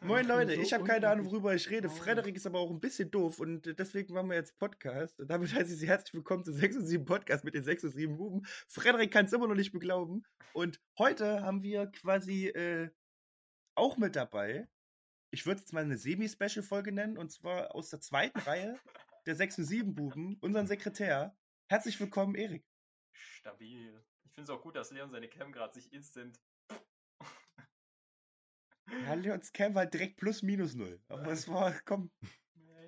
Moin Leute, so ich habe keine Ahnung, worüber ich rede. Frederik ist aber auch ein bisschen doof und deswegen machen wir jetzt Podcast. Und damit heiße ich Sie herzlich willkommen zu 6 und 7 Podcast mit den 6 und 7 Buben. Frederik kann es immer noch nicht beglauben. Und heute haben wir quasi äh, auch mit dabei, ich würde es jetzt mal eine Semi-Special-Folge nennen, und zwar aus der zweiten Reihe der 6 und 7 Buben, unseren Sekretär. Herzlich willkommen, Erik. Stabil. Ich finde es auch gut, dass Leon seine Cam gerade sich instant. Ja, Leons Cam war direkt plus minus null. Aber es war, komm,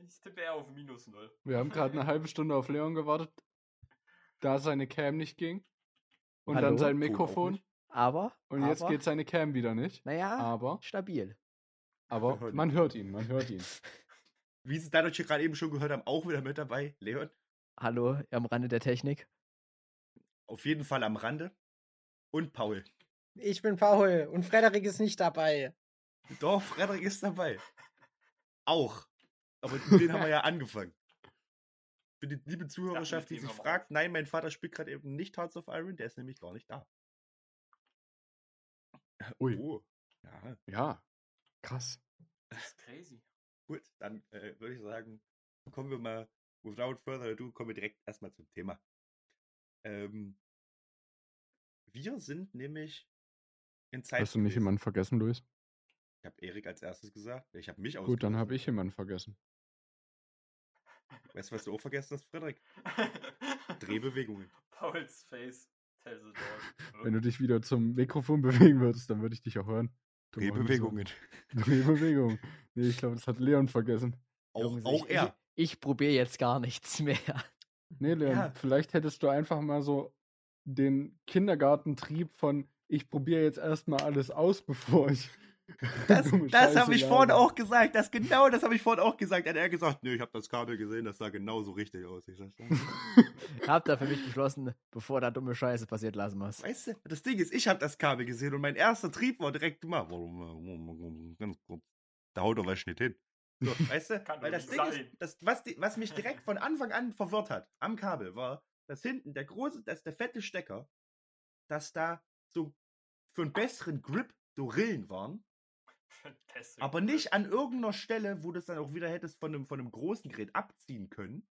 Ich tippe eher auf minus null. Wir haben gerade eine halbe Stunde auf Leon gewartet, da seine Cam nicht ging. Und Hallo? dann sein Mikrofon. Aber, Und jetzt aber, geht seine Cam wieder nicht. naja, Aber, stabil. aber man hört ihn, man hört ihn. wie Sie dadurch gerade eben schon gehört haben, auch wieder mit dabei. Leon, Hallo, am Rande der Technik. auf jeden Fall am Rande. Und Paul. Ich bin Paul und Frederik ist nicht dabei. Doch, Frederik ist dabei. Auch. Aber den haben wir ja angefangen. Für die liebe Zuhörerschaft, die sich fragt, nein, mein Vater spielt gerade eben nicht Hearts of Iron, der ist nämlich gar nicht da. Ui. Oh. Ja, Ja, krass. Das ist crazy. gut, dann äh, würde ich sagen, kommen wir mal, without further ado, kommen wir direkt erstmal zum Thema. Ähm, wir sind nämlich in Zeit. Hast du nicht gewesen. jemanden vergessen, Luis? Ich habe Erik als erstes gesagt. Ich habe mich Gut, dann habe ich jemanden vergessen. Weißt du, was du auch vergessen hast, Frederik? Drehbewegungen. Pauls Face tells the dog. Wenn du dich wieder zum Mikrofon bewegen würdest, dann würde ich dich auch hören. Du Drehbewegungen. So. Drehbewegung. Nee, ich glaube, das hat Leon vergessen. Auch, Jungs, auch ich, er. Ich, ich probiere jetzt gar nichts mehr. Nee, Leon, Ja. vielleicht hättest du einfach mal so den Kindergartentrieb von ich probiere jetzt erstmal alles aus, bevor ich. Das, das habe ich vorhin auch gesagt. Das genau das habe ich vorhin auch gesagt. Hat er gesagt, nee, ich habe das Kabel gesehen, das sah genauso richtig aus. Ich sag, Hab da für mich beschlossen, bevor da dumme Scheiße passiert, lassen wir's. weißt du, das Ding ist, ich habe das Kabel gesehen und mein erster Trieb war direkt mal, ganz kurz, da haut doch was nicht hin. So, weißt du, Kann weil das Ding sein. ist, das, was, die, was mich direkt von Anfang an verwirrt hat am Kabel, war, dass hinten der große, dass der fette Stecker, dass da so für einen besseren Grip so Rillen waren. aber nicht an irgendeiner Stelle, wo du es dann auch wieder hättest von einem, von einem großen Gerät abziehen können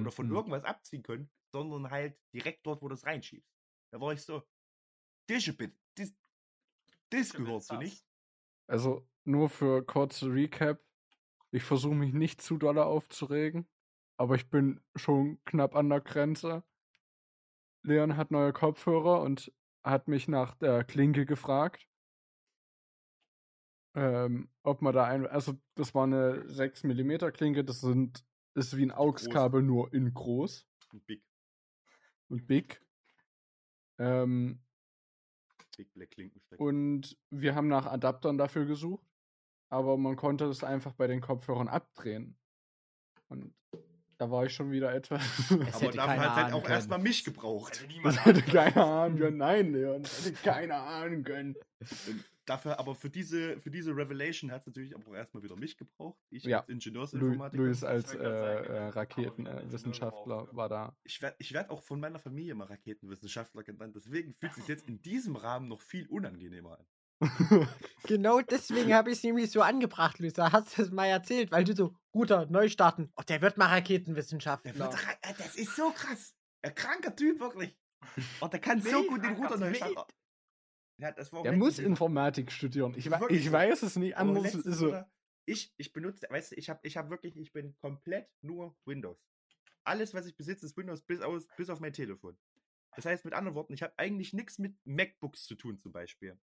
oder von Mhm. irgendwas abziehen können, sondern halt direkt dort, wo du es reinschiebst. Da war ich so, das, das, das, das gehört so nicht. Also, nur für kurze Recap. Ich versuche mich nicht zu doll aufzuregen, aber ich bin schon knapp an der Grenze. Leon hat neue Kopfhörer und hat mich nach der Klinke gefragt. Ähm, ob man da ein. Also, das war eine 6 mm Klinke, das sind, ist wie ein AUX-Kabel nur in groß Ein Big, und big. Ähm, Big Black Klinkenstecker. Und wir haben nach Adaptern dafür gesucht, aber man konnte es einfach bei den Kopfhörern abdrehen. Und da war ich schon wieder etwas. Aber dafür hat halt auch erstmal mich gebraucht. Hätte niemand Das hätte ahnen keiner können. Nein, Leon, das hätte keiner ahnen können. Dafür, aber für diese, für diese Revelation hat es natürlich auch erstmal wieder mich gebraucht. Ich Ja. als Ingenieursinformatiker. Luis als äh, äh, Raketenwissenschaftler war da. Ich werde ich werd auch von meiner Familie mal Raketenwissenschaftler genannt. Deswegen fühlt es sich jetzt in diesem Rahmen noch viel unangenehmer an. Genau deswegen habe ich es nämlich so angebracht, Lisa. Hast du es mal erzählt, weil du so, guter, neu starten. Oh, der wird mal Raketenwissenschaftler. Der wird, ra- äh, das ist so krass. Ein kranker Typ, wirklich. Oh, der kann so gut den Ruder neu starten. Ja, das war Der muss Informatik studieren. Ich, Wirklich ich weiß es nicht anders. Ist so. Ich, ich benutze, weißt du, ich habe ich hab wirklich, ich bin komplett nur Windows. Alles, was ich besitze, ist Windows, bis, aus, bis auf mein Telefon. Das heißt, mit anderen Worten, ich habe eigentlich nichts mit MacBooks zu tun, zum Beispiel.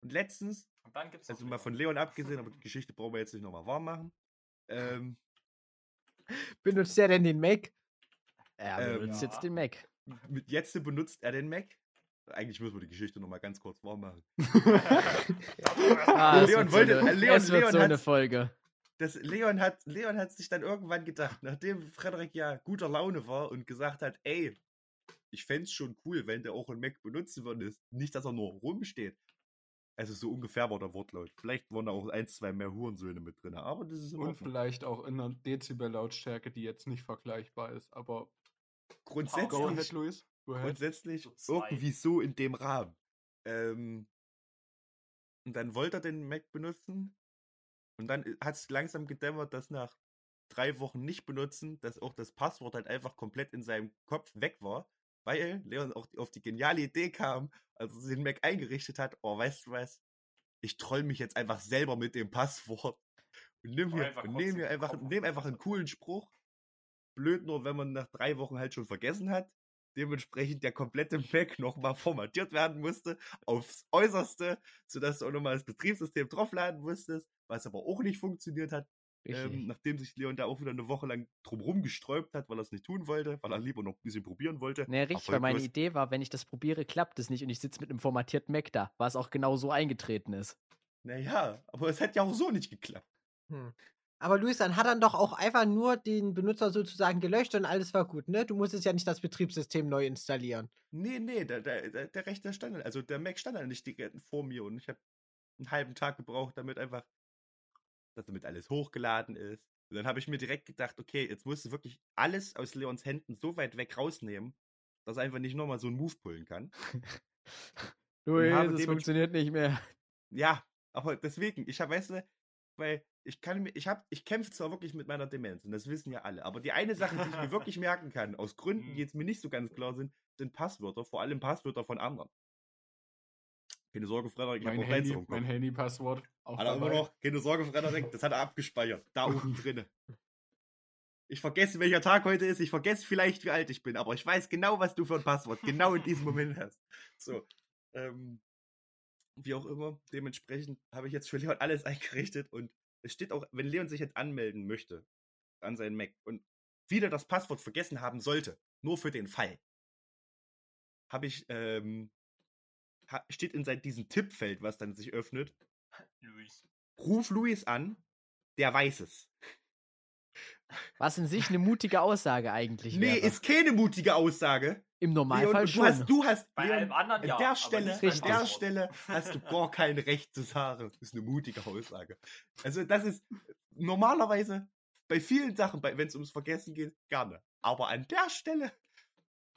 Und letztens, Und dann gibt's noch also mal Leon. von Leon abgesehen, aber die Geschichte brauchen wir jetzt nicht nochmal warm machen. Ähm, Benutzt der denn den Mac? Er Ähm, benutzt ja. jetzt den Mac. mit jetzt benutzt er den Mac. Eigentlich müssen wir die Geschichte nochmal ganz kurz warm machen. Ah, es Leon wird wollte- so eine, Leon- es wird Leon so eine Folge. Das Leon hat, Leon hat sich dann irgendwann gedacht, nachdem Frederik ja guter Laune war und gesagt hat, ey, ich fänd's schon cool, wenn der auch einen Mac benutzen würde. Nicht, dass er nur rumsteht. Also so ungefähr war der Wortlaut. Vielleicht waren da auch ein, zwei mehr Hurensöhne mit drin, aber das ist Und Ordnung. vielleicht auch in einer Dezibel-Lautstärke, die jetzt nicht vergleichbar ist. Aber go ahead, Grundsätzlich, Luis. Ahead. Grundsätzlich So irgendwie so in dem Rahmen. Ähm, Und dann wollte er den Mac benutzen. Und dann hat es langsam gedämmert, dass nach drei Wochen nicht benutzen, dass auch das Passwort halt einfach komplett in seinem Kopf weg war. Weil Leon auch auf die geniale Idee kam, als er den Mac eingerichtet hat, oh, weißt du was? Ich troll mich jetzt einfach selber mit dem Passwort. Und nimm mir, einfach und mir einfach, einfach einen coolen Spruch. Blöd nur, wenn man nach drei Wochen halt schon vergessen hat. Dementsprechend der komplette Mac nochmal formatiert werden musste, aufs Äußerste, sodass du auch nochmal das Betriebssystem draufladen musstest, was aber auch nicht funktioniert hat, ähm, nachdem sich Leon da auch wieder eine Woche lang drumherum gesträubt hat, weil er es nicht tun wollte, weil er lieber noch ein bisschen probieren wollte. Nee, richtig, weil meine. Idee war, wenn ich das probiere, klappt es nicht und ich sitze mit einem formatierten Mac da, was auch genau so eingetreten ist. Naja, aber es hat ja auch so nicht geklappt. Hm. Aber Luis, dann hat er doch auch einfach nur den Benutzer sozusagen gelöscht und alles war gut, ne? Du musstest ja nicht das Betriebssystem neu installieren. Nee, nee, der, der, der, Rechner stand, also der Mac stand ja nicht die, vor mir und ich habe einen halben Tag gebraucht, damit einfach, dass damit alles hochgeladen ist. Und dann habe ich mir direkt gedacht, okay, jetzt musst du wirklich alles aus Leons Händen so weit weg rausnehmen, dass er einfach nicht nochmal so einen Move pullen kann. Luis, es dements- funktioniert nicht mehr. Ja, aber deswegen, ich habe, weißt du, weil ich kann mir, ich habe, ich kämpfe zwar wirklich mit meiner Demenz und das wissen ja alle, aber die eine Sache, die ich mir wirklich merken kann, aus Gründen, die Mhm. jetzt mir nicht so ganz klar sind, sind Passwörter, vor allem Passwörter von anderen. Keine Sorge, Frederik, ich habe Mein Lenz Handy, mein Handy-Passwort. Auch Hat er immer noch, keine Sorge, Frederik, das hat er abgespeichert, da oben drinne. Ich vergesse, welcher Tag heute ist, ich vergesse vielleicht, wie alt ich bin, aber ich weiß genau, was du für ein Passwort genau in diesem Moment hast. So, ähm, wie auch immer, dementsprechend habe ich jetzt für Leon alles eingerichtet und es steht auch, wenn Leon sich jetzt anmelden möchte an seinen Mac und wieder das Passwort vergessen haben sollte, nur für den Fall, habe ich, ähm, steht in sein, diesem Tippfeld, was dann sich öffnet, Luis. ruf Luis an, der weiß es. Was in sich eine mutige Aussage eigentlich Nee, wäre. ist keine mutige Aussage. Im Leon, Normalfall du schon. hast, du hast, Bei Leon, allem anderen an ja. der aber Stelle, nicht an der. Stelle hast du gar kein Recht zu sagen. Das ist eine mutige Aussage. Also das ist normalerweise bei vielen Sachen, wenn es ums Vergessen geht, gerne. Aber an der Stelle,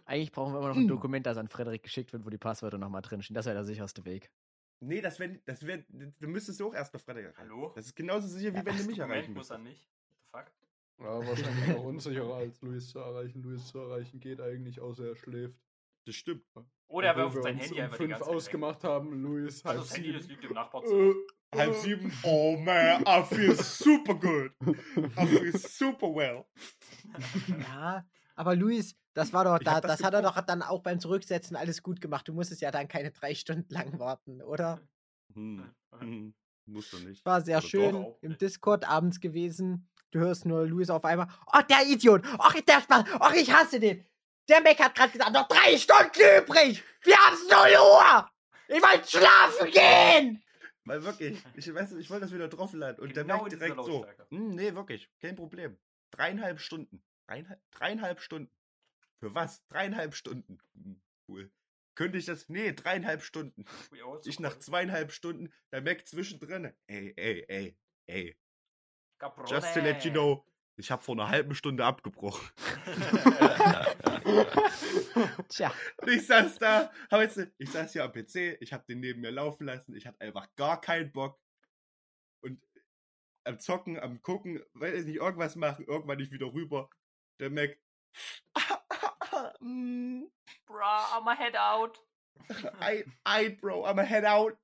Eigentlich brauchen wir immer noch ein Mm. Dokument, das an Frederik geschickt wird, wo die Passwörter nochmal drinstehen. Das wäre der sicherste Weg. nee, das wäre, das wäre, du müsstest du auch erst bei Frederik erreichen. Hallo? Das ist genauso sicher, wie Ja, wenn du mich Dokument erreichen muss er nicht. What the fuck? Ja, wahrscheinlich noch unsicherer als Luis zu erreichen. Luis zu erreichen geht eigentlich, außer er schläft. Das stimmt. Oder er wirft wir sein uns Handy um einfach die fünf ganze Zeit weg. ausgemacht haben. Luis Also halb das Handy, das sieben. liegt im Nachbarzimmer. Äh, Halb äh, sieben. Oh man, I feel super good. I feel super well. Ja, aber Luis, das war doch, da, das, das hat er doch dann auch beim Zurücksetzen alles gut gemacht. Du musstest ja dann keine drei Stunden lang warten, oder? Hm. Hm. Musst du nicht. War sehr Oder schön im. Discord abends gewesen. Du hörst nur Luis auf einmal. Oh, der Idiot! Oh, der Spaß! Oh, ich hasse den! Der Mac hat gerade gesagt, noch drei Stunden übrig! Wir haben 0 Uhr! Ich wollte schlafen gehen! Weil wirklich, ich weiß nicht, ich wollte das wieder draufladen und der Genau in dieser direkt so. Hm, nee, wirklich, kein Problem. Dreieinhalb Stunden. Dreieinhalb, dreieinhalb Stunden. Für was? Dreieinhalb Stunden. Hm, cool. Könnte ich das? Nee, dreieinhalb Stunden. Ich nach zweieinhalb Stunden, der Mac zwischendrin. Ey, ey, ey, ey. Caprone. Just to let you know, ich habe vor einer halben Stunde abgebrochen. Tja, Und ich saß da, hab jetzt, ich saß hier am PC, ich habe den neben mir laufen lassen, ich hatte einfach gar keinen Bock. Und am Zocken, am Gucken, weiß ich nicht, irgendwas machen, irgendwann nicht wieder rüber. Der Mac. mm, Bra, I'm a head out. ein, ein, Bro, I'm a head out.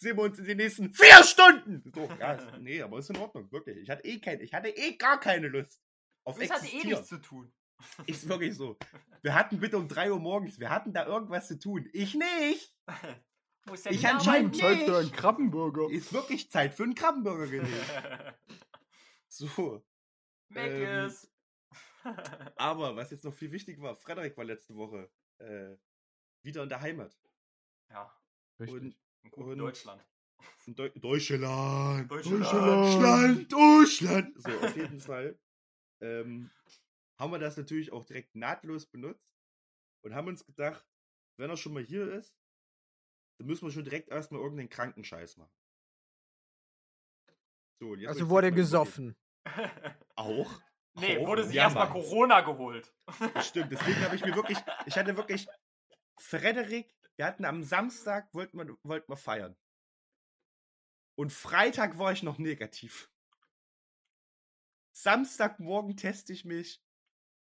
Sehen wir uns in den nächsten vier Stunden. So, ja, ist, nee, aber ist in Ordnung, wirklich. Ich hatte eh keine, ich hatte eh gar keine Lust auf Das hat eh nichts zu tun. Ist wirklich so. Wir hatten bitte um 3 Uhr morgens, wir hatten da irgendwas zu tun. Ich nicht. Muss ja Ich anscheinend arbeiten. Zeit für einen nicht. Krabbenburger. Ist wirklich Zeit für einen Krabbenburger gewesen. So. Mac Ähm, ist. Aber was jetzt noch viel wichtiger war, Frederik war letzte Woche äh, wieder in der Heimat. ja, Richtig. Und Und- Deutschland. in Deu Deutschland. Deutschland. Deutschland. Deutschland. So, auf jeden Fall. Ähm, haben wir das natürlich auch direkt nahtlos benutzt und haben uns gedacht, wenn er schon mal hier ist, dann müssen wir schon direkt erstmal irgendeinen Krankenscheiß machen. So, Also wurde gesoffen. Auch? nee, Auch? wurde sich Ja, erstmal. Corona geholt. Stimmt, deswegen habe ich mir wirklich, ich hatte wirklich, Frederik, wir hatten am Samstag, wollten wir, wollten wir feiern. Und Freitag war ich noch negativ. Samstagmorgen teste ich mich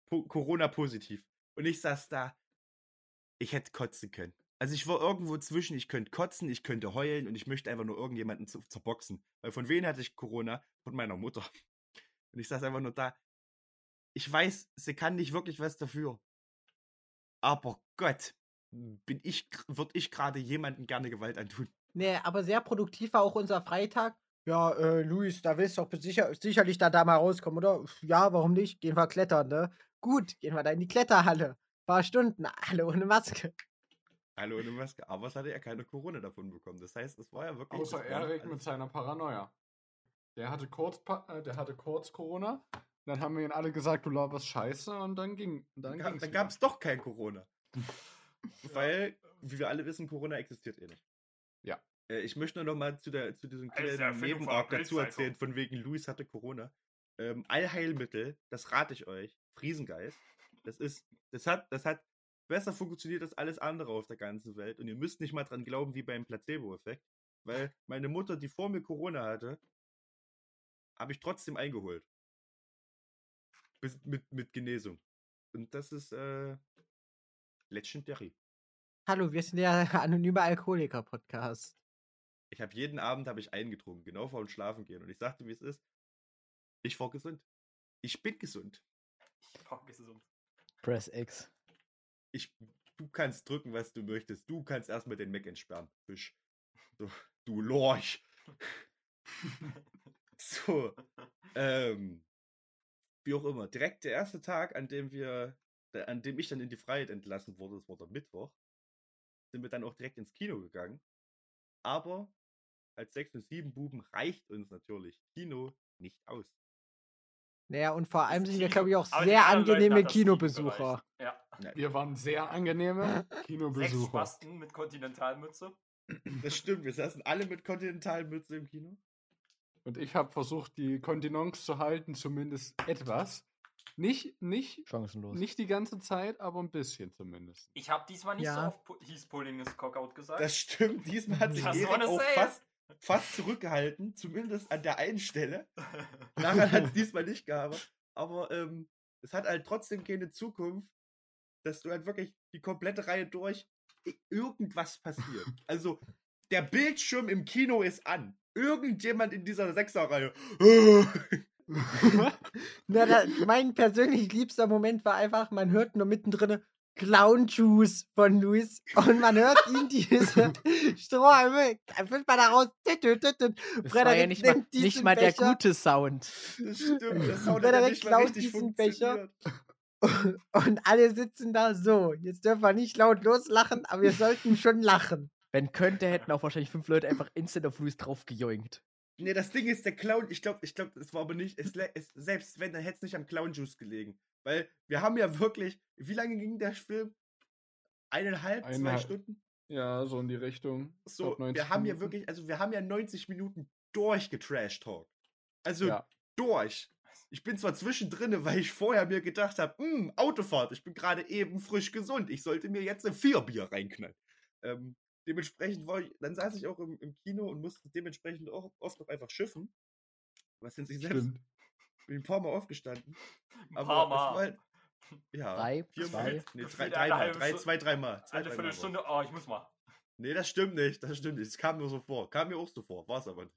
po Corona-positiv. Und ich saß da, ich hätte kotzen können. Also ich war irgendwo zwischen, ich könnte kotzen, ich könnte heulen und ich möchte einfach nur irgendjemanden zu, zerboxen. Weil von wem hatte ich Corona? Von meiner Mutter. Und ich saß einfach nur da. Ich weiß, sie kann nicht wirklich was dafür. Aber Gott, bin ich, würde ich gerade jemanden gerne Gewalt antun. Nee, aber sehr produktiv war auch unser Freitag. Ja, äh, Luis, da willst du doch sicher, sicherlich da, da mal rauskommen, oder? Ja, warum nicht? Gehen wir klettern, ne? Gut, gehen wir da in die Kletterhalle. Paar Stunden, alle ohne Maske. Alle ohne Maske. Aber es hatte ja keine Corona davon bekommen. Das heißt, es war ja wirklich. Außer Erik mit seiner Paranoia. Der hatte kurz, äh, der hatte kurz Corona. Dann haben wir ihnen alle gesagt, du laberst Scheiße und dann ging. Dann, Dann gab es doch kein Corona. Weil, wie wir alle wissen, Corona existiert eh nicht. Ja. Äh, ich möchte nur noch mal zu, der, zu diesem kleinen Nebenarg dazu erzählen, von wegen Luis hatte Corona. Ähm, Allheilmittel, das rate ich euch. Friesengeist. Das ist, das hat, das hat besser funktioniert als alles andere auf der ganzen Welt. Und ihr müsst nicht mal dran glauben, wie beim Placebo-Effekt. Weil meine Mutter, die vor mir Corona hatte, habe ich trotzdem eingeholt. Bis, mit, mit Genesung. Und das ist äh, legendary. Hallo, wir sind der anonyme Alkoholiker-Podcast. Ich habe jeden Abend habe ich eingetrunken, genau vor dem Schlafen gehen. Und ich sagte, wie es ist. Ich war gesund. Ich bin gesund. Boah, gesund. Press X. Ich, du kannst drücken, was du möchtest. Du kannst erstmal den Mac entsperren, Fisch. So, du Lorch. So, ähm, wie auch immer. Direkt der erste Tag, an dem wir, an dem ich dann in die Freiheit entlassen wurde, das war der Mittwoch, sind wir dann auch direkt ins Kino gegangen. Aber als 6 und 7 Buben reicht uns natürlich Kino nicht aus. Naja, und vor allem sind wir, glaube ich, auch aber sehr angenehme Kinobesucher. Ja. Wir waren sehr angenehme Sechs Kinobesucher. Spasten mit Kontinentalmütze. Das stimmt, wir saßen alle mit Kontinentalmütze im Kino. Und ich habe versucht, die Kontinence zu halten, zumindest etwas. Nicht, nicht, Chancenlos. nicht die ganze Zeit, aber ein bisschen zumindest. Ich habe diesmal nicht Ja. so oft pu hieß Pulling ist Cockout gesagt. Das stimmt, diesmal hat sich Erik auch say fast, fast zurückgehalten, zumindest an der einen Stelle. Daran hat es diesmal nicht gehabt. Aber ähm, es hat halt trotzdem keine Zukunft, dass du halt wirklich die komplette Reihe durch irgendwas passiert. Also, der Bildschirm im Kino ist an. Irgendjemand in dieser Sechserreihe. Na, da, mein persönlich liebster Moment war einfach, man hört nur mittendrin Clown Juice von Luis und man hört ihn diese Strohhalme, füllt man da raus. tüt, tüt, tüt, tüt. Das war ja nicht mal, nicht mal der Becher gute Sound. Das stimmt, das Sound hat ja nicht mal klaut richtig diesen Becher. funktioniert. Und alle sitzen da so. Jetzt dürfen wir nicht laut loslachen, aber wir sollten schon lachen. Wenn könnte, hätten auch wahrscheinlich fünf Leute einfach instant auf Luis drauf Nee, das Ding ist, der Clown, ich glaube, ich glaube, es war aber nicht, es, es, selbst wenn, dann hätte es nicht am Clown Juice gelegen. Weil wir haben ja wirklich, wie lange ging der Film? Eineinhalb, zwei Eineinhalb. Stunden? Ja, so in die Richtung. Ich So, glaub, 90 wir haben ja wirklich, also wir haben ja 90 Minuten durchgetrash-talk. Also Ja. durch. Ich bin zwar zwischendrin, weil ich vorher mir gedacht habe, hm, Autofahrt, ich bin gerade eben frisch gesund, ich sollte mir jetzt ein Vierbier reinknallen. Ähm, dementsprechend war ich, dann saß ich auch im, im Kino und musste dementsprechend auch oft noch einfach schiffen. Was in sich selbst, Stimmt. bin ein paar Mal aufgestanden. Ein Aber paar Mal. halt, ja, Drei, viermal. zwei. Nee, Gefühlt drei, dreimal, halbe drei, zwei, dreimal. Zwei, Eine es. Viertelstunde, oh, ich muss mal. Nee, das stimmt nicht, das stimmt nicht. Es kam nur so vor. Kam mir auch so vor, war es aber nicht.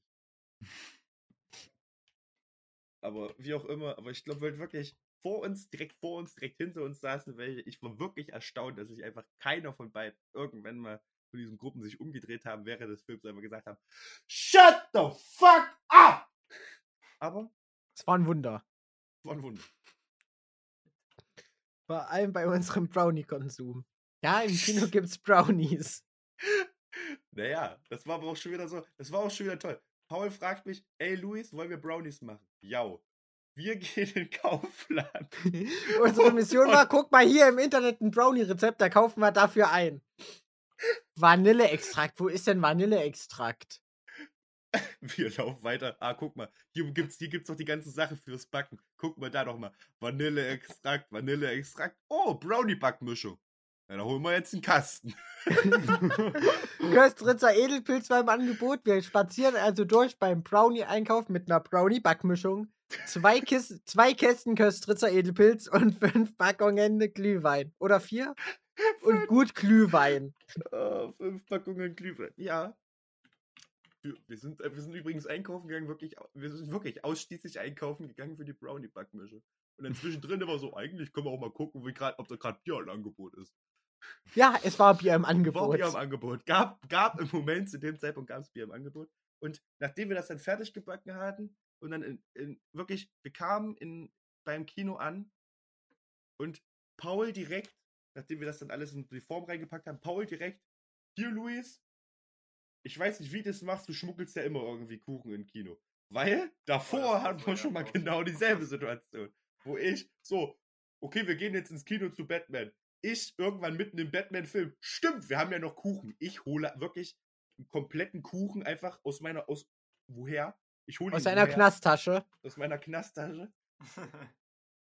Aber wie auch immer, aber ich glaube wirklich, vor uns, direkt vor uns, direkt hinter uns saßen welche. Ich war wirklich erstaunt, dass sich einfach keiner von beiden irgendwann mal von diesen Gruppen sich umgedreht haben, während des Films einfach gesagt haben, Shut the fuck up! Aber Es war ein Wunder. es war ein Wunder. Vor allem bei unserem Brownie-Konsum. Ja, im Kino gibt's Brownies. Naja, das war aber auch schon wieder so, das war auch schon wieder toll. Paul fragt mich, ey Luis, wollen wir Brownies machen? Ja. Wir gehen in den Kaufland. Unsere Mission war, guck mal hier im Internet ein Brownie-Rezept, da kaufen wir dafür ein. Vanilleextrakt. Wo ist denn Vanilleextrakt? Wir laufen weiter. Ah, guck mal, hier gibt's, hier gibt's doch die ganzen Sachen fürs Backen. Guck mal da doch mal. Vanilleextrakt, Vanilleextrakt. Oh, Brownie-Backmischung. Na, dann holen wir jetzt einen Kasten. Köstritzer Edelpilz war im Angebot. Wir spazieren also durch beim Brownie-Einkauf mit einer Brownie-Backmischung. Zwei, Kis zwei Kästen Köstritzer Edelpilz und fünf Packungen Glühwein. Oder vier? Und gut Glühwein. Oh, fünf Packungen Glühwein. Ja. Wir sind, äh, wir sind übrigens einkaufen gegangen, wirklich, wir sind wirklich ausschließlich einkaufen gegangen für die Brownie-Backmische. Und dann zwischendrin war so, eigentlich können wir auch mal gucken, wie grad, ob da gerade Bier im Angebot ist. Ja, es war Bier im War Angebot. Bier im Angebot. Gab, gab im Moment, zu dem Zeitpunkt gab es Bier im Angebot. Und nachdem wir das dann fertig gebacken hatten und dann in, in, wirklich, wir kamen in, beim Kino an und Paul direkt, nachdem wir das dann alles in die Form reingepackt haben, Paul direkt, hier Luis, ich weiß nicht, wie du das machst, du schmuggelst ja immer irgendwie Kuchen im Kino. Weil davor hatten wir schon mal genau dieselbe Situation. Wo ich so, okay, wir gehen jetzt ins Kino zu Batman. Ich irgendwann mitten im Batman-Film. Stimmt, wir haben ja noch Kuchen. Ich hole wirklich einen kompletten Kuchen einfach aus meiner, aus, woher? Ich hole ihn Aus einer woher? Knasttasche. Aus meiner Knasttasche.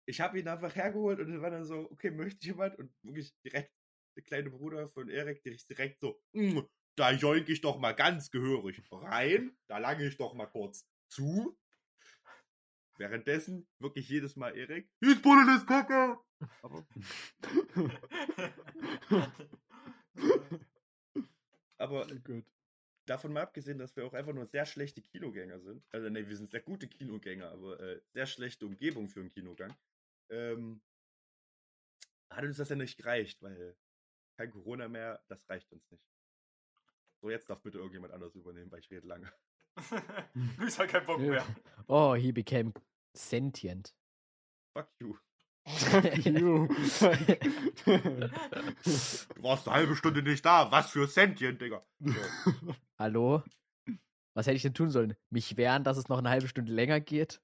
Ich habe ihn einfach hergeholt und dann war dann so, okay, möchte jemand? Und wirklich direkt, der kleine Bruder von Erik, der ist direkt so, "Mm, da joink ich doch mal ganz gehörig rein, da lange ich doch mal kurz zu. Währenddessen wirklich jedes Mal Erik, hier ist Bulle das Kacke! Aber, aber Oh Gut. davon mal abgesehen, dass wir auch einfach nur sehr schlechte Kinogänger sind. Also, ne, wir sind sehr gute Kinogänger, aber äh, sehr schlechte Umgebung für einen Kinogang. Ähm, hat uns das ja nicht gereicht, weil kein Corona mehr, das reicht uns nicht. So, jetzt darf bitte irgendjemand anders übernehmen, weil ich rede lange. Luis hat keinen Bock mehr. Oh, he became sentient. Fuck you. Fuck you. Du warst eine halbe Stunde nicht da. Was für Sentient, Digga. So. Hallo? Was hätte ich denn tun sollen? Mich wehren, dass es noch eine halbe Stunde länger geht?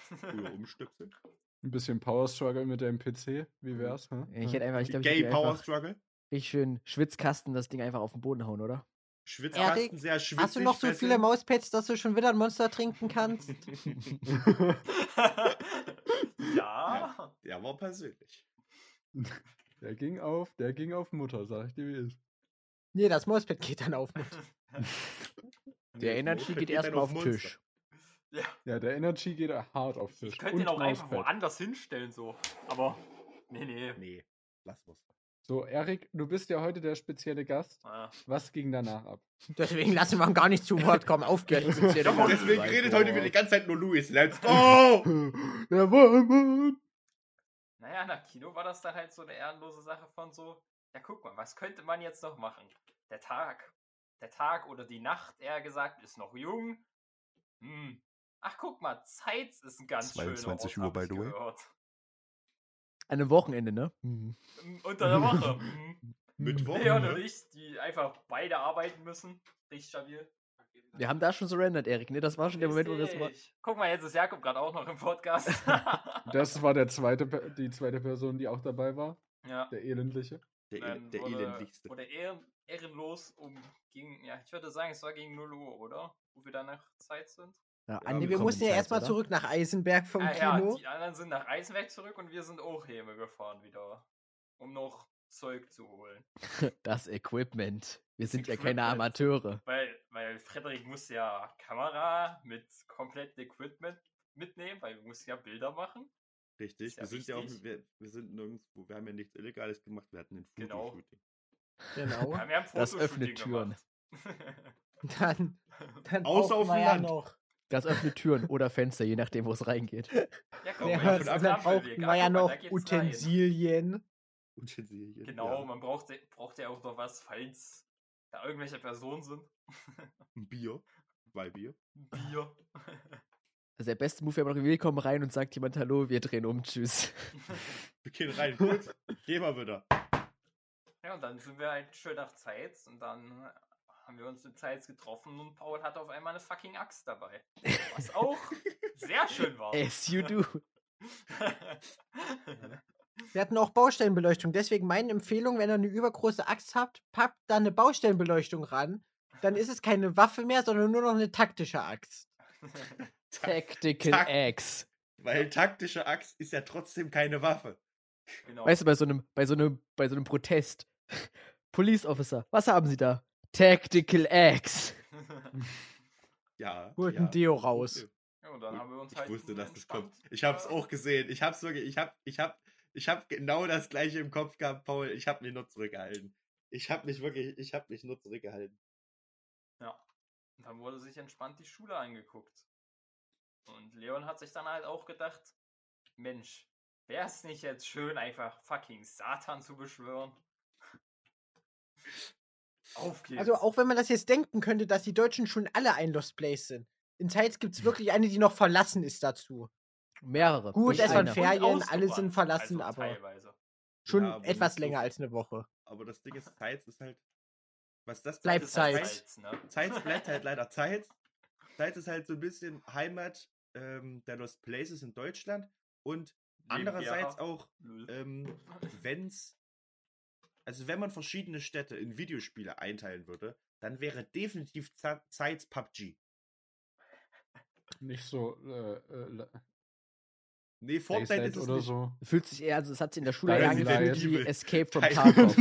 Früher umstöpseln. Ein bisschen Power Struggle mit deinem PC. Wie wär's? Hä? Ich hätte einfach, ich glaube, ich Gay hätte Power einfach Struggle. richtig schön Schwitzkasten das Ding einfach auf den Boden hauen, oder? Schwitzkasten, Erik, sehr schwitzig. Hast du noch so viele. Mauspads, dass du schon wieder ein Monster trinken kannst? ja. Der war persönlich. der ging auf, der ging auf Mutter, sag ich dir wie ist. Nee, das Mauspad geht dann auf mit. Der Energy geht dann erstmal auf den. Tisch. Ja. Ja, der Energy geht hart auf Tisch. Ich könnte ihn auch einfach Mauspad. woanders hinstellen, so. Aber. Nee, nee. Nee, lass was. So, Erik, du bist ja heute der spezielle Gast. Ah. Was ging danach ab? Deswegen lassen wir ihn gar nicht zu Wort kommen. Aufgehört. Deswegen redet heute wieder die ganze Zeit nur Luis. Let's go! Der Mann! Naja, nach Kino war das dann halt so eine ehrenlose Sache von so, ja guck mal, was könnte man jetzt noch machen? Der Tag, der Tag oder die Nacht, eher gesagt, ist noch jung. Hm. Ach guck mal, Zeit ist ein ganz schöner 22 Ort, Uhr, by the way. gehört. An einem Wochenende, ne? Mhm. Hm, Unter der Woche. Hm. Mittwoch. Leon ne? und ich, die einfach beide arbeiten müssen. Richtig stabil. Wir haben da schon surrendert, Erik, ne? Das war schon der Moment, wo wir das. Guck mal, jetzt ist Jakob gerade auch noch im Podcast. Das war der zweite, die zweite Person, die auch dabei war. ja. Der Elendliche. Der, Dann El der wurde, elendlichste. Wurde ehren, ehrenlos um gegen, ja, ich würde sagen, es war gegen 0 Uhr, oder? Wo wir dann nach Zeit sind. Ja, Ja, Nee, wir mussten ja erstmal zurück nach Eisenberg vom ah, ja, Kino. die anderen sind nach Eisenberg zurück und wir sind auch Häme gefahren wieder. Um noch Zeug zu holen. Das Equipment. Wir sind ja keine Equipment. Amateure. Weil, weil Frederik muss ja Kamera mit komplettem Equipment mitnehmen, weil wir müssen ja Bilder machen. Richtig. Ja wir sind ja auch, wichtig. wir, wir sind nirgendwo, wir haben ja nichts Illegales gemacht, wir hatten ein Genau. Fotoshooting. Genau. Ja, wir haben Das öffnet Türen. gemacht. Dann, dann Außer brauchen auf wir dem ja Land. noch. Das öffnet Türen oder Fenster, je nachdem, wo es reingeht. Ja, guck Ja, dann ist ein brauchten Ampelweg. wir Ah, ja noch da rein. Utensilien. Utensilien. Genau, Ja. man braucht, braucht ja auch noch was, falls da irgendwelche Personen sind. Ein Bier. Zwei Bier. Bier. Also der beste Move wäre noch, willkommen rein und sagt jemand Hallo, wir drehen um, tschüss. Wir gehen rein. Gut. Gehen wir wieder. Ja, und dann sind wir halt schön nach Zeit und dann haben wir uns in Zeit getroffen und Paul hatte auf einmal eine fucking Axt dabei. Was auch sehr schön war. As you do. Wir hatten auch Baustellenbeleuchtung. Deswegen meine Empfehlung, wenn ihr eine übergroße Axt habt, packt da eine Baustellenbeleuchtung ran. Dann ist es keine Waffe mehr, sondern nur noch eine taktische Axt. Tactical Tack. Axe. Weil taktische Axt ist ja trotzdem keine Waffe. Genau. Weißt du, bei so einem, bei so einem, bei so einem Protest. Police Officer, was haben Sie da? Tactical Axe. Ja. Holt ja. ein Deo raus. ja, und dann haben wir uns Ich halt wusste, dass das kommt. Ich hab's auch gesehen. Ich hab's wirklich, ich hab, ich hab, ich hab genau das gleiche im Kopf gehabt, Paul. Ich hab mich nur zurückgehalten. Ich hab mich wirklich, ich hab mich nur zurückgehalten. Ja. Und dann wurde sich entspannt die Schule angeguckt. Und Leon hat sich dann halt auch gedacht, Mensch, wäre es nicht jetzt schön, einfach fucking Satan zu beschwören? Auf geht's. Also auch wenn man das jetzt denken könnte, dass die Deutschen schon alle ein Lost Place sind. In Zeitz gibt es wirklich eine, die noch verlassen ist dazu. Mehrere. Gut, es waren Ferien, Und alle sind verlassen, also aber- Teilweise. Schon Ja, aber etwas so länger viel. als eine Woche. Aber das Ding ist, Zeit ist halt. Was das Bleibt halt Zeit. Salz, ne? Zeit bleibt halt leider Zeit. Zeit ist halt so ein bisschen Heimat ähm, der Lost Places in Deutschland. Und andererseits auch, ähm, wenn's. Also wenn man verschiedene Städte in Videospiele einteilen würde, dann wäre definitiv Zeit's PUBG. Nicht so äh, äh, Nee, Fortnite Dayside ist es oder nicht. so. Fühlt sich eher, also es hat sich in der Schule Resident wie. Escape from Tarkov.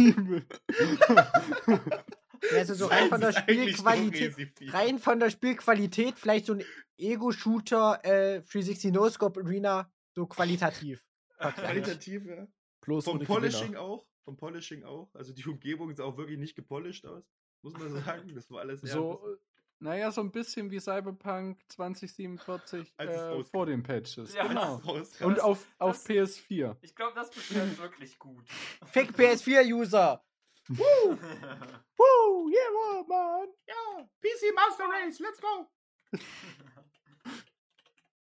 Ja, also so rein von der Spielqualität. Rein von der Spielqualität, vielleicht so ein Ego-Shooter, äh, 360 No-Scope Arena, so qualitativ. Qualitativ, ja. Bloß Vom Polishing Gewinner. auch. Vom Polishing auch. Also die Umgebung sah auch wirklich nicht gepolished aus. Muss man sagen. Das war alles So, äh, naja, so ein bisschen wie Cyberpunk 2047 Als es äh, vor den Patches. Ja. Genau. Und Das- auf, auf das- PS4. Ich glaube, das beschwert wirklich gut. Fick PS4-User! Woo, yeah, wow, man. Ja, PC Master Race, let's go!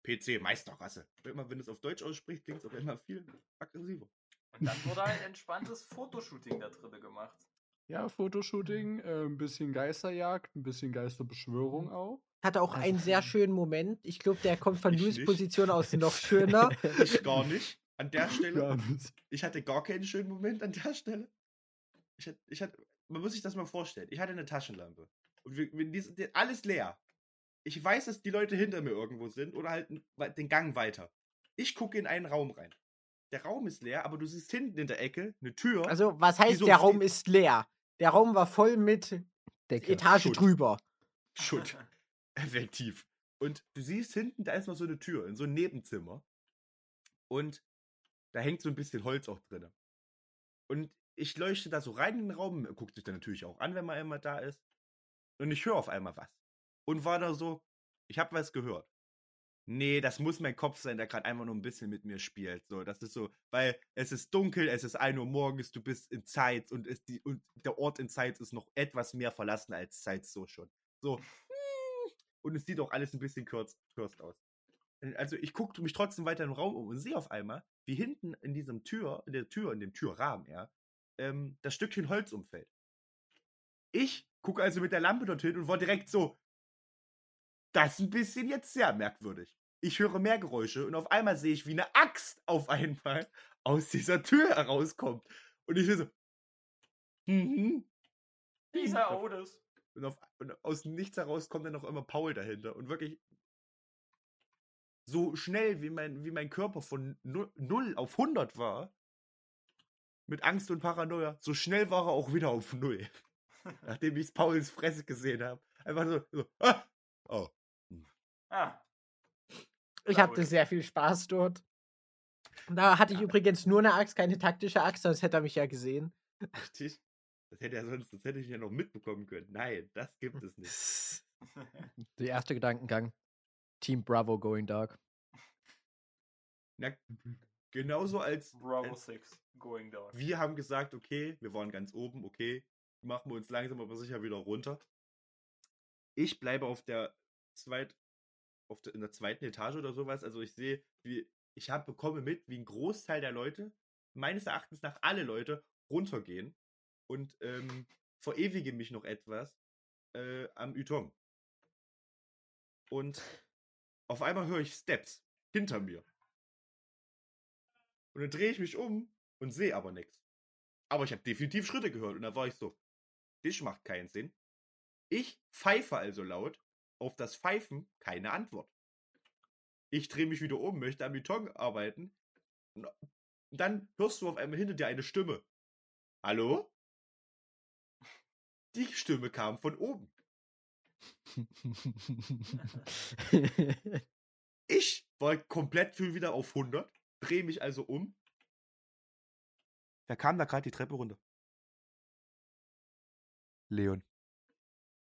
PC Meisterrasse. Immer wenn es auf Deutsch ausspricht, klingt es auch immer viel aggressiver. Und dann wurde halt entspanntes Fotoshooting da drin gemacht. Ja, Fotoshooting, äh, ein bisschen Geisterjagd, ein bisschen Geisterbeschwörung auch. Hatte auch Also- einen sehr schönen Moment. Ich glaube, der kommt von Louis. Position aus noch schöner. Ich gar nicht. An der Stelle. Ich hatte gar keinen schönen Moment an der Stelle. Ich hatte, ich hatte, man muss sich das mal vorstellen. Ich hatte eine Taschenlampe. Und wir, wir, alles leer. Ich weiß, dass die Leute hinter mir irgendwo sind oder halt den Gang weiter. Ich gucke in einen Raum rein. Der Raum ist leer, aber du siehst hinten in der Ecke eine Tür. Also, was heißt, Wieso der Raum ist leer? Der Raum war voll mit Decke. Etage Schutt. drüber. Schutt. Effektiv. Und du siehst hinten, da ist noch so eine Tür in so ein Nebenzimmer. Und da hängt so ein bisschen Holz auch drin. Und ich leuchte da so rein in den Raum, guckt sich dann natürlich auch an, wenn man immer da ist. Und ich höre auf einmal was. Und war da so, ich habe was gehört. Nee, das muss mein Kopf sein, der gerade einfach nur ein bisschen mit mir spielt. So, das ist so, weil es ist dunkel, es ist 1 Uhr morgens, du bist in Zeit und, es, die, und der Ort in Zeit ist noch etwas mehr verlassen als Zeit so schon. So, und es sieht auch alles ein bisschen kürzt, kürzt aus. Also ich gucke mich trotzdem weiter im Raum um und sehe auf einmal, wie hinten in diesem Tür, in der Tür, in dem Türrahmen, ja, ähm, das Stückchen Holz umfällt. Ich gucke also mit der Lampe dorthin und war direkt so, das ist ein bisschen jetzt sehr merkwürdig. Ich höre mehr Geräusche und auf einmal sehe ich, wie eine Axt auf einmal aus dieser Tür herauskommt. Und ich sehe so, mhm. Dieser Otis. Und, auf, und aus Nichts heraus kommt dann noch immer Paul dahinter. Und wirklich so schnell, wie mein, wie mein Körper von 0 auf 100 war, mit Angst und Paranoia, so schnell war er auch wieder auf 0. Nachdem ich Pauls Fresse gesehen habe. Einfach so, so ah, oh. Ah, Ich Na hatte sehr viel Spaß dort. Da hatte ich übrigens nur eine Axt, keine taktische Axt, sonst hätte er mich ja gesehen. Richtig? Das hätte er sonst, das hätte ich ja noch mitbekommen können. Nein, das gibt es nicht. Der erste Gedankengang. Team Bravo going dark. Na, genauso als, Bravo als 6 going down. wir haben gesagt, okay, wir waren ganz oben, okay, machen wir uns langsam aber sicher wieder runter. Ich bleibe auf der zweit, auf der, in der zweiten Etage oder sowas. Also ich sehe, wie ich habe bekomme mit, wie ein Großteil der Leute, meines Erachtens nach alle Leute, runtergehen und ähm, verewige mich noch etwas äh, am Ytong. Und auf einmal höre ich Steps hinter mir. Und dann drehe ich mich um und sehe aber nichts. Aber ich habe definitiv Schritte gehört und da war ich so, das macht keinen Sinn. Ich pfeife also laut, auf das Pfeifen keine Antwort. Ich drehe mich wieder um, möchte am Beton arbeiten. Und dann hörst du auf einmal hinter dir eine Stimme. Hallo? Die Stimme kam von oben. Ich war komplett schon wieder auf 100, drehe mich also um. Wer kam da gerade die Treppe runter? Leon.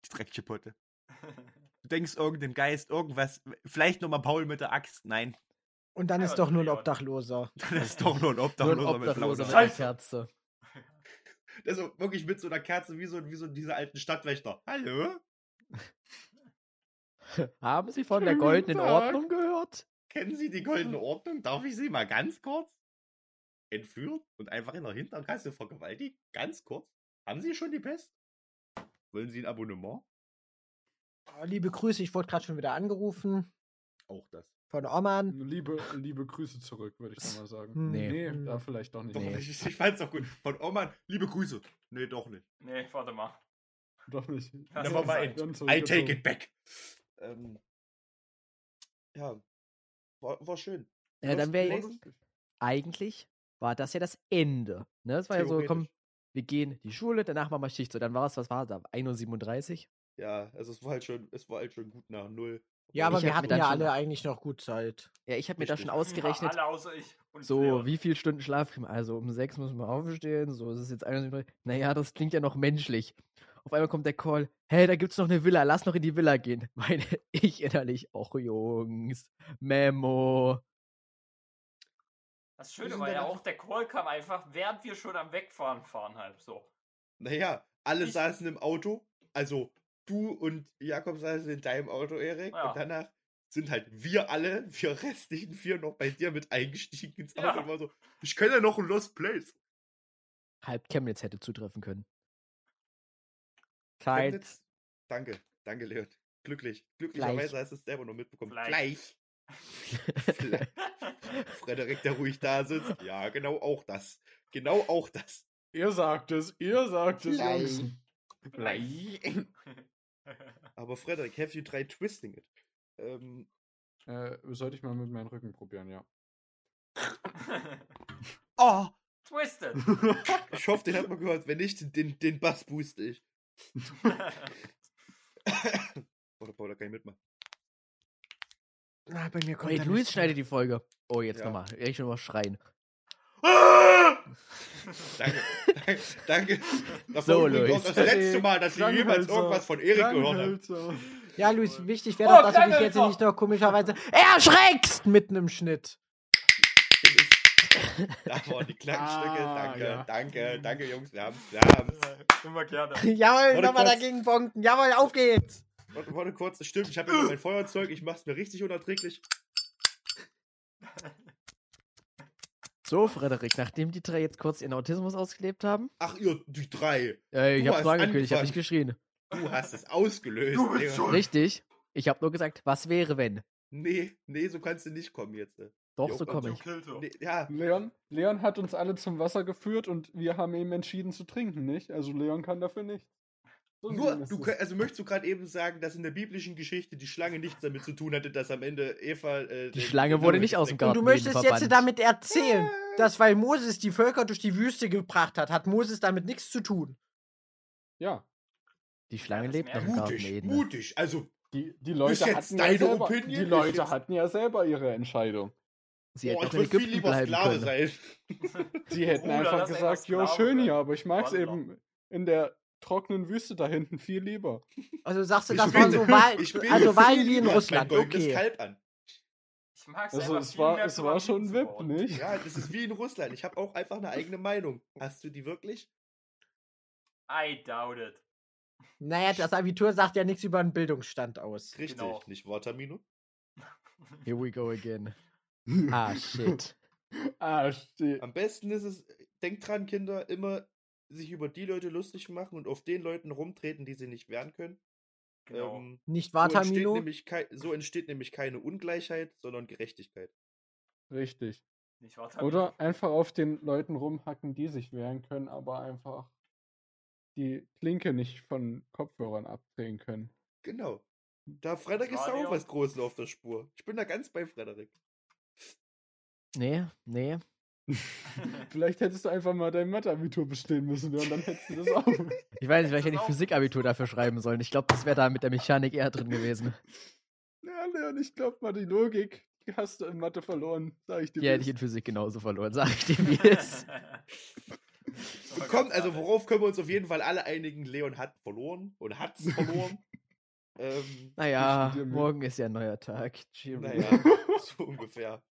Die Dreckchipotte. Du denkst irgendein Geist, irgendwas. Vielleicht nochmal Paul mit der Axt. Nein, Und dann Ja, ist doch nur ein. Obdachloser. dann ist doch nur ein Nur ein Obdachloser mit Obdachloser mit einer. Kerze. Also wirklich mit so einer Kerze wie so, wie so diese alten Stadtwächter. Hallo? Haben Sie von der goldenen Tag. Ordnung gehört? Kennen Sie die goldene Ordnung? Darf ich Sie mal ganz kurz entführen und einfach in der Hinterkasse vergewaltigen? Ganz kurz. Haben Sie schon die Pest? Wollen Sie ein Abonnement? Oh, Liebe Grüße, ich wurde gerade schon wieder angerufen Auch das. von Oman. Liebe, liebe Grüße zurück, würde ich da mal sagen. Hm, Nee. Nee, hm. da vielleicht doch nicht. Doch Nee. nicht. Ich fand's doch gut. Von Oman, liebe Grüße. Nee, doch nicht. nee, warte mal. Doch nicht. Never mind. I take it back. Ähm, ja, war, war schön. Ja, dann wäre gelesen? eigentlich war das ja das Ende. Ne? Das war ja so, komm, wir gehen in die Schule, danach machen wir Schicht. So, dann war es, was war da? 1.37 Uhr? Ja, also es war halt schon, es war halt schon gut nach null. Ja, aber Ich wir mir hatten ja alle eigentlich noch gut Zeit. Ja, ich habe mir da schon ausgerechnet, Ja, alle außer ich. Und so, Leon. wie viel Stunden Schlaf kriegen wir? Also um sechs müssen wir aufstehen, so ist es jetzt 1.37 Uhr. Naja, das klingt ja noch menschlich. Auf einmal kommt der Call, hey, da gibt's noch eine Villa, lass noch in die Villa gehen. Meine ich innerlich, auch Jungs, Memo. Das Schöne war ja auch, der Call kam einfach, während wir schon am Wegfahren fahren halb so. Naja, alle Ich- saßen im Auto, also du und Jakob saßen in deinem Auto, Erik, Ja. und danach sind halt wir alle, wir restlichen vier noch bei dir mit eingestiegen ins Auto Ja. und war so, ich kenne ja noch ein Lost Place. Halb Chemnitz hätte zutreffen können. Zeit. Chemnitz? Danke, danke, Leon. Glücklich. Glücklicherweise Gleich. hast du es selber noch mitbekommen. Gleich. Gleich. Frederik, der ruhig da sitzt. Ja, genau auch das. Genau auch das. Ihr sagt es, ihr sagt es. Gleich. Gleich. Aber Frederik, have you tried twisting it? Ähm, Äh, sollte ich mal mit meinem Rücken probieren, ja. oh, Twisted. ich hoffe, den hat man gehört. Wenn nicht, den, den Bass booste ich. Oder Paula kann ich mitmachen. Na, bei mir kommt Hey, da Luis schneidet die Folge. Oh, jetzt Ja. nochmal. Ich schon mal schreien. Danke, danke, danke. Das So, Luis. das letzte Mal, dass ich jemals irgendwas von Erik gehört habe. Ja, Luis, wichtig wäre Oh, doch, dass du dich jetzt nicht noch komischerweise erschreckst mitten im Schnitt. Da waren die Klangstücke. Ah, danke, ja. danke, danke, Jungs. Wir haben's, wir haben's. Immer gerne. Jawohl, nochmal dagegen bonken. Jawohl, auf geht's. Warte, warte kurz, das stimmt. Ich habe ja mein Feuerzeug. Ich mach's mir richtig unerträglich. So, Frederik, nachdem die drei jetzt kurz ihren Autismus ausgelebt haben. Ach, ihr, die drei. Äh, ich Du hab's angekündigt, ich hab nicht geschrien. Du hast es ausgelöst. Du bist schuld. Richtig. Ich hab nur gesagt, was wäre, wenn? Nee, nee, so kannst du nicht kommen jetzt. Doch, Jo, so komme ich. Nee, ja, Leon, Leon hat uns alle zum Wasser geführt und wir haben eben entschieden zu trinken, nicht? Also Leon kann dafür nichts. So nur, du, es- also möchtest du gerade eben sagen, dass in der biblischen Geschichte die Schlange nichts damit zu tun hatte, dass am Ende Eva. Äh, Die Schlange wurde nicht aus dem gekriegt Und Garten du möchtest jetzt damit erzählen, Äh. dass weil Moses die Völker durch die Wüste gebracht hat, hat Moses damit nichts zu tun. Ja, Die Schlange das lebt noch im hat. Garten Mutig, Eden. mutig. Also, die, die Leute hatten ja selber, Opinion? die Leute hatten ja selber ihre Entscheidung. Sie boah, hätten ich auch in würde viel lieber Sklave können. sein. Die hätten Bruder, einfach gesagt, jo, schön hier, werden. aber ich mag's Wanderer. eben in der trockenen Wüste da hinten viel lieber. Also sagst du, Ich das bin- waren so Wahlen, Ich also Wahlen wie in Russland. Okay. Kalb an. Ich mag's Also es war, es war schon VIP, nicht? Ja, das ist wie in Russland. Ich habe auch einfach eine eigene Meinung. Hast du die wirklich? I doubt it. Naja, das Abitur sagt ja nichts über einen Bildungsstand aus. Richtig, Genau. nicht wahr, Tamino? Here we go again. Ah, shit. ah, steht. Am besten ist es, denkt dran, Kinder, immer sich über die Leute lustig machen und auf den Leuten rumtreten, die sie nicht wehren können. Genau. Ähm, Nicht so, wahr, entsteht Tamino? nämlich so entsteht nämlich keine Ungleichheit, sondern Gerechtigkeit. Richtig. Nicht wahr? Oder einfach auf den Leuten rumhacken, die sich wehren können, aber einfach die Klinke nicht von Kopfhörern abdrehen können. Genau. Da Frederik ist da auch was Großes auf der Spur. Ich bin da ganz bei Frederik. Nee, nee. Vielleicht hättest du einfach mal dein Mathe-Abitur bestehen müssen und dann hättest du das auch. Ich weiß nicht, vielleicht hätte ich auch- Physikabitur dafür schreiben sollen. Ich glaube, das wäre da mit der Mechanik eher drin gewesen. Ja, Leon, ich glaube mal, die Logik die hast du in Mathe verloren, sag ich dir. Die hätte ich in Physik genauso verloren, sag ich dir, wie es. Aber Kommt, ganz also worauf können wir uns auf jeden Fall alle einigen? Leon hat verloren und hat's verloren. ähm, Naja, morgen ist ja ein neuer Tag. Cheerio. naja, so ungefähr.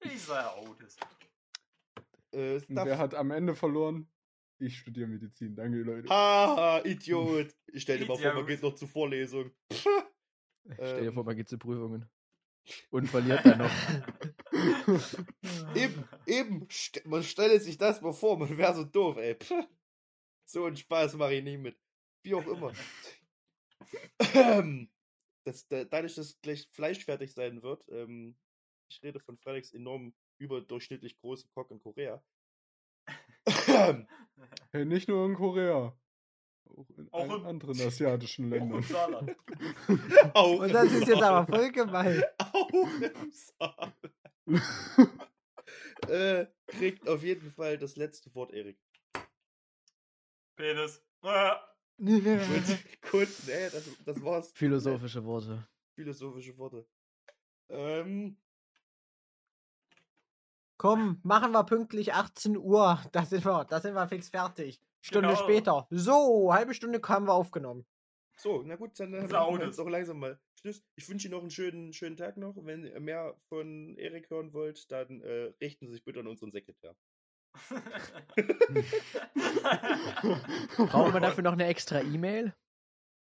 Ich sei Autos. Äh, ist. Und wer hat am Ende verloren? Ich studiere Medizin. Danke, Leute. Haha, Idiot. Ich stell dir mal vor, man geht noch zur Vorlesung. Stell dir Ähm. vor, man geht zu Prüfungen. Und verliert dann noch. Eben, eben, st man stelle sich das mal vor, man wäre so doof, ey. Pff. So einen Spaß mache ich nie mit. Wie auch immer. Das, da, dadurch, dass gleich Fleisch fertig sein wird, ähm, ich rede von Frederiks enorm überdurchschnittlich großen Cock in Korea. Hey, nicht nur in Korea. Auch in Auch in- anderen asiatischen Ländern. Saarland. auch Und das ist jetzt aber voll gemein. Auch im Saarland. äh, kriegt auf jeden Fall das letzte Wort, Erik. Penis. Ah. Gut, gut, nee, das, das war's. Philosophische Worte. Philosophische Worte. Ähm, Komm, machen wir pünktlich 18 Uhr. Da sind wir, da sind wir fix fertig. Stunde Genau. später. So, halbe Stunde haben wir aufgenommen. so, na gut, dann äh, Sau machen wir jetzt auch langsam mal Schluss. Ich wünsche Ihnen noch einen schönen, schönen Tag noch. Wenn ihr mehr von Erik hören wollt, dann äh, richten Sie sich bitte an unseren Sekretär. Brauchen wir dafür noch eine extra E-Mail?